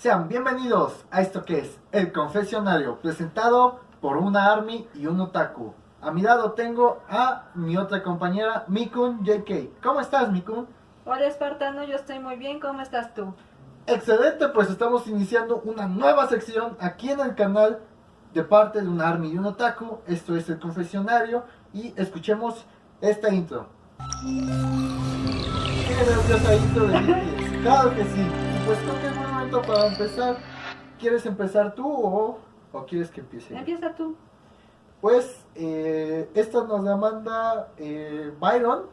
Sean bienvenidos a esto que es El Confesionario, presentado por una Army y un Otaku. A mi lado tengo a mi otra compañera, Mikun JK. ¿Cómo estás, Mikun? Hola Espartano, yo estoy muy bien, ¿cómo estás tú? Excelente, pues estamos iniciando una nueva sección aquí en el canal de parte de una Army y un Otaku. Esto es El Confesionario y escuchemos esta intro. Qué graciosa intro de. Claro que sí. Y Pues creo que para empezar. ¿Quieres empezar tú o, o quieres que empiece? Empieza tú. Pues eh, esta nos la manda eh, Byron,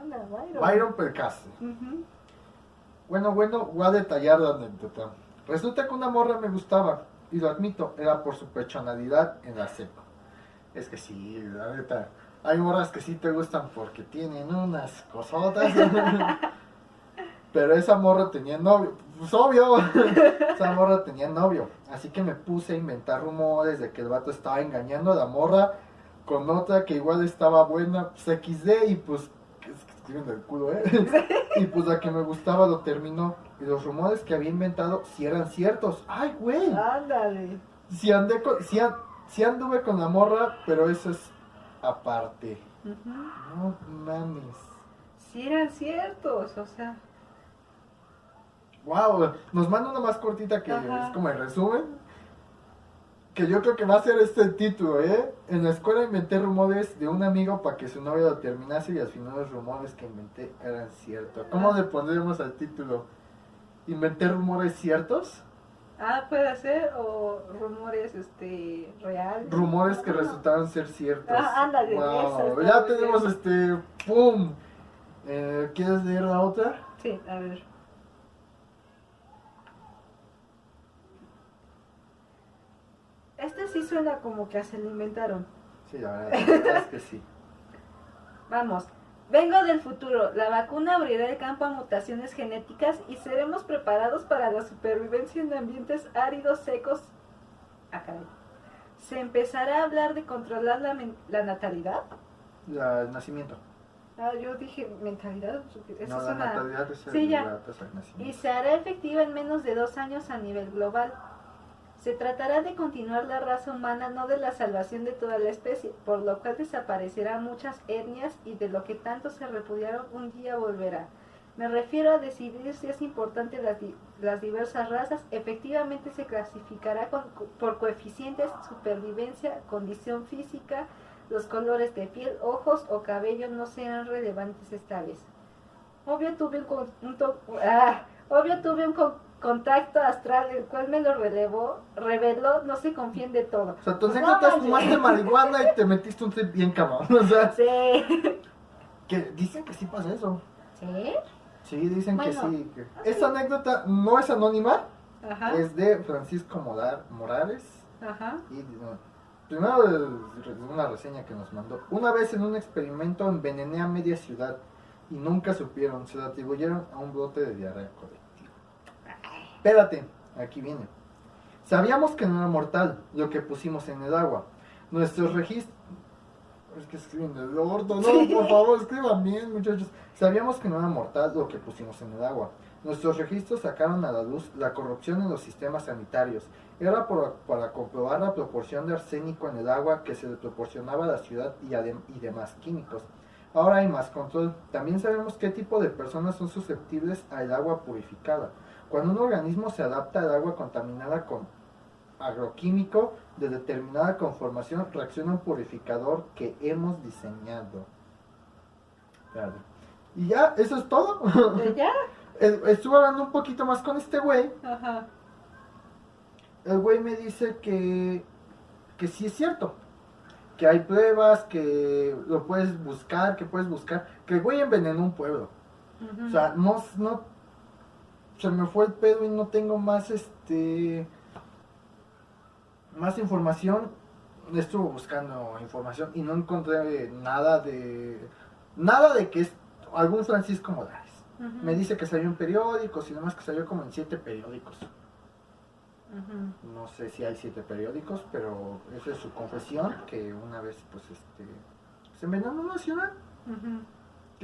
Anda, Byron. Byron. Bueno, bueno, voy a detallar la anécdota. Resulta que una morra me gustaba, y lo admito, era por su personalidad en la seco. Es que sí, la neta, hay morras que sí te gustan porque tienen unas cosotas. Pero esa morra tenía novio, pues obvio, esa morra tenía novio. Así que me puse a inventar rumores de que el vato estaba engañando a la morra con otra que igual estaba buena, pues XD, y pues, que es que estoy viendo el culo, ¿eh? Y pues la que me gustaba lo terminó. Y los rumores que había inventado sí eran ciertos. ¡Ay, güey! Ándale. Si andé con, si, an- si anduve con la morra, pero eso es aparte. Ujú. No mames. Sí eran ciertos, o sea. Wow, nos manda una más cortita que Ajá. es como el resumen. Que yo creo que va a ser este título, ¿eh? En la escuela inventé rumores de un amigo para que su novio lo terminase y al final los rumores que inventé eran ciertos. ¿Cómo le pondremos al título? ¿Inventé rumores ciertos? Ah, puede ser, o rumores, este, reales. Rumores que resultaron ser ciertos. Ah, ándale, Wow, eso está Ya tenemos bien. este. ¡Pum! Eh, ¿Quieres leer la otra? Sí, a ver. Este sí suena como que se lo inventaron. Sí, la verdad, la verdad es que sí. Vamos. Vengo del futuro. La vacuna abrirá el campo a mutaciones genéticas y seremos preparados para la supervivencia en ambientes áridos, secos. Ah, caray. Se empezará a hablar de controlar la, la natalidad. La- el nacimiento. Ah, yo dije mentalidad. Esa no, es la una- natalidad es el- Sí, ya. la tasa de y nacimiento. se hará efectiva en menos de dos años a nivel global. Se tratará de continuar la raza humana, no de la salvación de toda la especie, por lo cual desaparecerán muchas etnias y de lo que tanto se repudiaron un día volverá. Me refiero a decidir si es importante las, di- las diversas razas, efectivamente se clasificará por coeficientes, supervivencia, condición física, los colores de piel, ojos o cabello no serán relevantes esta vez. Obvio tuve un, un ah, obvio tuve un contacto astral el cual me lo relevó, reveló, no se confíen de todo. O sea, tu Pues no fumaste marihuana y te metiste un trip bien cabrón. O sea, Sí. que dicen que sí pasa eso. ¿Sí? Sí, dicen que sí. que- Esta anécdota no es anónima, Ajá. es de Francisco Morar- Morales. Ajá. Y no, primero re- una reseña que nos mandó. Una vez en un experimento envenené a media ciudad y nunca supieron, se lo atribuyeron a un brote de diarrea. Espérate, aquí viene. Sabíamos que no era mortal lo que pusimos en el agua. Nuestros registros... Es que escriben del orto, no, por favor, escriban bien, muchachos. Sabíamos que no era mortal lo que pusimos en el agua. Nuestros registros sacaron a la luz la corrupción en los sistemas sanitarios. Era por- para comprobar la proporción de arsénico en el agua que se le proporcionaba a la ciudad y, adem- y demás químicos. Ahora hay más control. También sabemos qué tipo de personas son susceptibles al agua purificada. Cuando un organismo se adapta al agua contaminada con agroquímico de determinada conformación, reacciona un purificador que hemos diseñado. Espérate. Y ya, eso es todo. ¿De ya? Estuve hablando un poquito más con este güey. Ajá. El güey me dice que, que sí es cierto. Que hay pruebas, que lo puedes buscar, que puedes buscar. Que el güey envenenó un pueblo. O sea, no, no, se me fue el pedo y no tengo más, este, más información. Estuve buscando información y no encontré nada de, nada de que es algún Francisco Morales. Me dice que salió en periódicos y demás que salió como en siete periódicos. No sé si hay siete periódicos, pero esa es su confesión, que una vez, pues, este, se envenenó en una ciudad.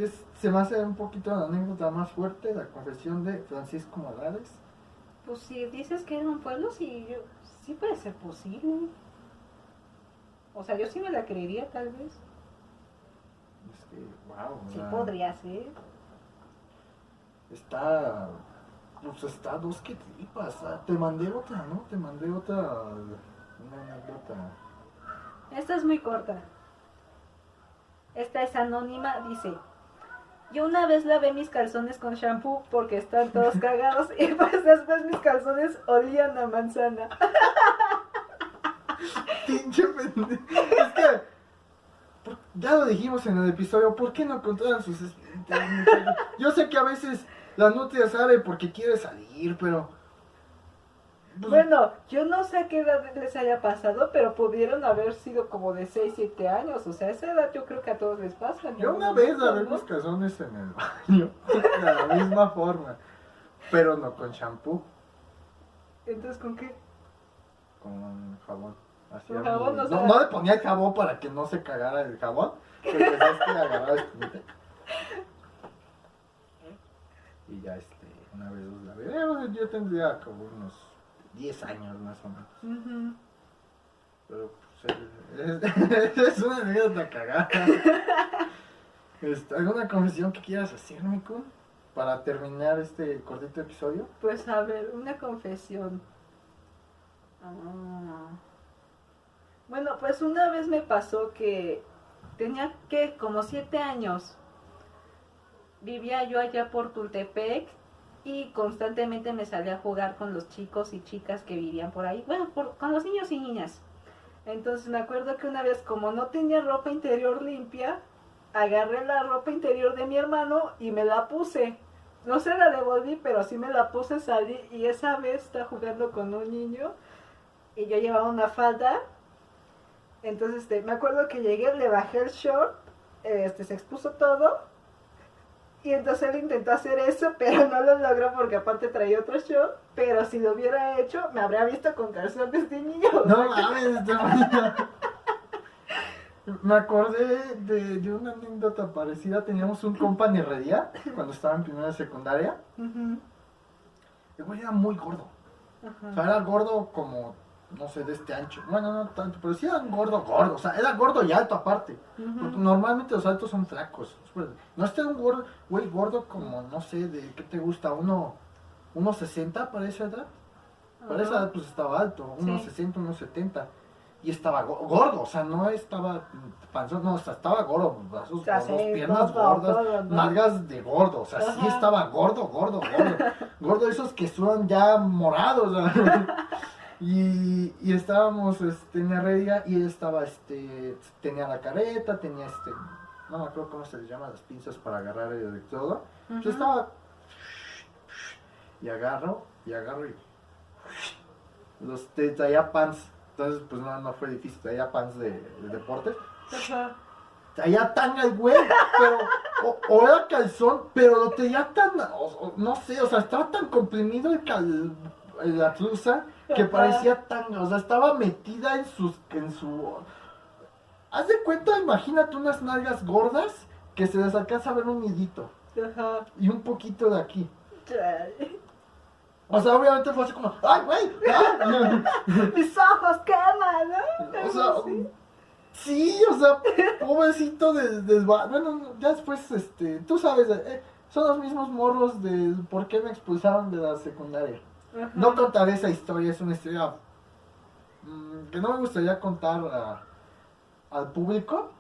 Que es- se me hace un poquito la anécdota más fuerte, la confesión de Francisco Morales. Pues si dices que era un pueblo, sí, yo- sí puede ser posible. O sea, yo sí me la creería tal vez. Es que, wow. Sí podría ser. Está. Pues está dos que tripas. Ah, Te mandé otra, ¿no? Te mandé otra. Una anécdota. Esta es muy corta. Esta es anónima, dice. Yo una vez lavé mis calzones con shampoo porque están todos cagados y pues después mis calzones olían a manzana. Pinche pendejo. Es que. Ya lo dijimos en el episodio, ¿por qué no controlan sus muchachos? Yo sé que a veces la nutria sale porque quiere salir, pero. Bueno, yo no sé a qué edad les haya pasado, pero pudieron haber sido como de 6, 7 años. O sea, esa edad yo creo que a todos les pasa. Yo una vez lavé ¿no? mis calzones en el baño. De la misma forma. Pero no con shampoo, Entonces, ¿con qué? con jabón. Con no, le ponía el jabón para que no se cagara el jabón. Pero es que agarraba. Y ya este, una vez los lavé. Eh, yo tendría como unos 10 años más o menos. Pero pues es, es una anécdota cagada. Este, ¿Alguna confesión que quieras hacer, Miku? Para terminar este cortito episodio. Pues a ver, una confesión. Ah. Bueno, pues una vez me pasó que tenía que como siete años. Vivía yo allá por Tultepec y constantemente me salía a jugar con los chicos y chicas que vivían por ahí. Bueno, por- con los niños y niñas. Entonces me acuerdo que una vez como no tenía ropa interior limpia, agarré la ropa interior de mi hermano y me la puse. No se la devolví, pero sí me la puse, salí y esa vez está jugando con un niño y yo llevaba una falda. Entonces este, me acuerdo que llegué, le bajé el short, este, se expuso todo y entonces él intentó hacer eso, pero no lo logró porque aparte traía otro short, pero si lo hubiera hecho me habría visto con calzones de niño. No mames. Me acordé de, de una anécdota parecida. Teníamos un compa en Herrería cuando estaba en primera secundaria. Ujú, El güey era muy gordo. O sea, era gordo como, no sé, de este ancho. Bueno, no tanto, pero sí era un gordo, gordo. O sea, era gordo y alto aparte. Porque normalmente los altos son flacos. No este era un gordo, güey, gordo como, no sé, de qué te gusta, uno, unos 60 para esa edad. Para esa edad pues estaba alto, Sí. unos 60, unos 70. Y estaba go- gordo, o sea, no estaba panzón, no, o sea, estaba gordo, brazos O sea, gordos, sí, piernas todo, gordas, todo, ¿no? nalgas de gordo, o sea, sí estaba gordo, gordo, gordo. gordo esos que sudan ya morados. o sea. y, y estábamos este, en Heredia y él estaba, este, tenía la careta, tenía este, no me acuerdo cómo se les llama, las pinzas para agarrar el electrodo. Pues Ujú. estaba. Y agarro, y agarro y. Los te- traía pants. Entonces, pues no, no fue difícil. Traía pants de, de deportes. Ajá. Traía tanga el güey, pero. O, o era calzón, pero lo tenía tan. o- o- no sé, o sea, estaba tan comprimido el cal, la truza que parecía tanga. O sea, estaba metida en sus. En su. Haz de cuenta, imagínate unas nalgas gordas que se les alcanza a ver un nidito. Ajá. Y un poquito de aquí. Chale. O sea, obviamente fue así como, ¡ay, güey! ¡Ah! Mis ojos queman, ¿no? o sea, sí, o sea, pobrecito de, de- Bueno, ya después, este, tú sabes, eh, son los mismos morros de por qué me expulsaron de la secundaria. Ajá. No contaré esa historia, es una historia mm, que no me gustaría contar a- al público,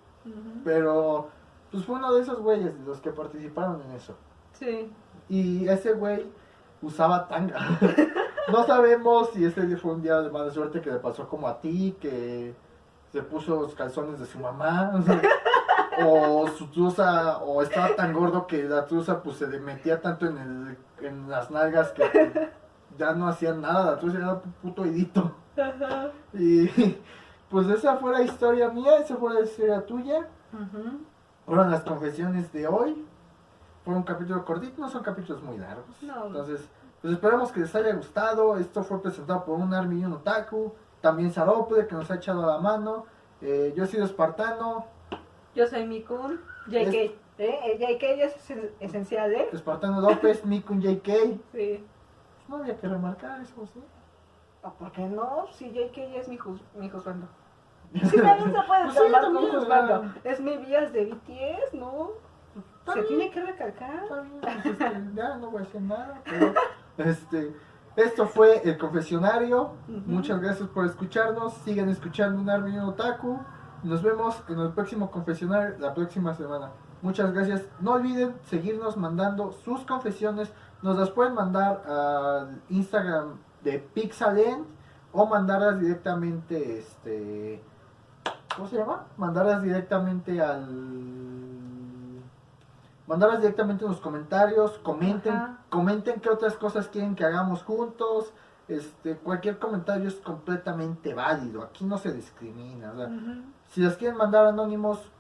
pero pues fue uno de esos güeyes de los que participaron en eso. Sí. Y ese güey usaba tanga. no sabemos si ese día fue un día de mala suerte que le pasó como a ti, que se puso los calzones de su mamá. o sea, o su truza, o estaba tan gordo que la truza pues se le metía tanto en, el, en las nalgas que ya no hacía nada, la truza era un puto idito. Ajá. Y pues esa fue la historia mía, esa fue la historia tuya. Fueron las confesiones de hoy. Fue un capítulo cortito, no son capítulos muy largos. No. Entonces, pues esperamos que les haya gustado. Esto fue presentado por un Army y un Otaku. También Saropude, que nos ha echado la mano. Eh, yo he sido espartano. Yo soy Mikun. JK. Es- ¿Eh? El JK es esen- esencial, ¿eh? Espartano López, Mikun JK. Sí. No había que remarcar eso, ¿sí? ¿O por qué no? Si JK es mi, juz- mi juzgando. Sí, también se puede Pues sí, tomar como juzgando. Es mi vías de BTS, ¿no? Se tiene que recalcar. Pues, este, ya no voy a decir nada, pero este, esto fue el confesionario. Muchas gracias por escucharnos. Sigan escuchando un Armin Otaku. Nos vemos en el próximo confesionario la próxima semana. Muchas gracias. No olviden seguirnos mandando sus confesiones. Nos las pueden mandar al Instagram de Pixalent o mandarlas directamente, este, ¿cómo se llama? Mandarlas directamente al mandarlas directamente en los comentarios, comenten, Ajá. comenten qué otras cosas quieren que hagamos juntos. Este, cualquier comentario es completamente válido, aquí no se discrimina. o sea, Ujú. si las quieren mandar anónimos,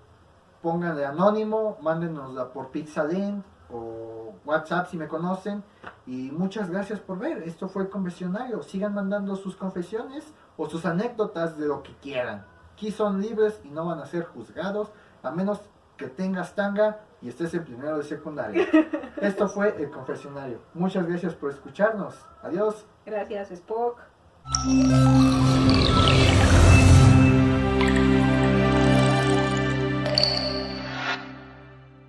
pónganle anónimo, mándenosla por Pixalent o WhatsApp si me conocen. Y muchas gracias por ver. Esto fue el confesionario. Sigan mandando sus confesiones o sus anécdotas de lo que quieran. Aquí son libres y no van a ser juzgados, a menos que tengas tanga y estés en primero de secundaria. Esto fue el confesionario. Muchas gracias por escucharnos. Adiós. Gracias, Spock.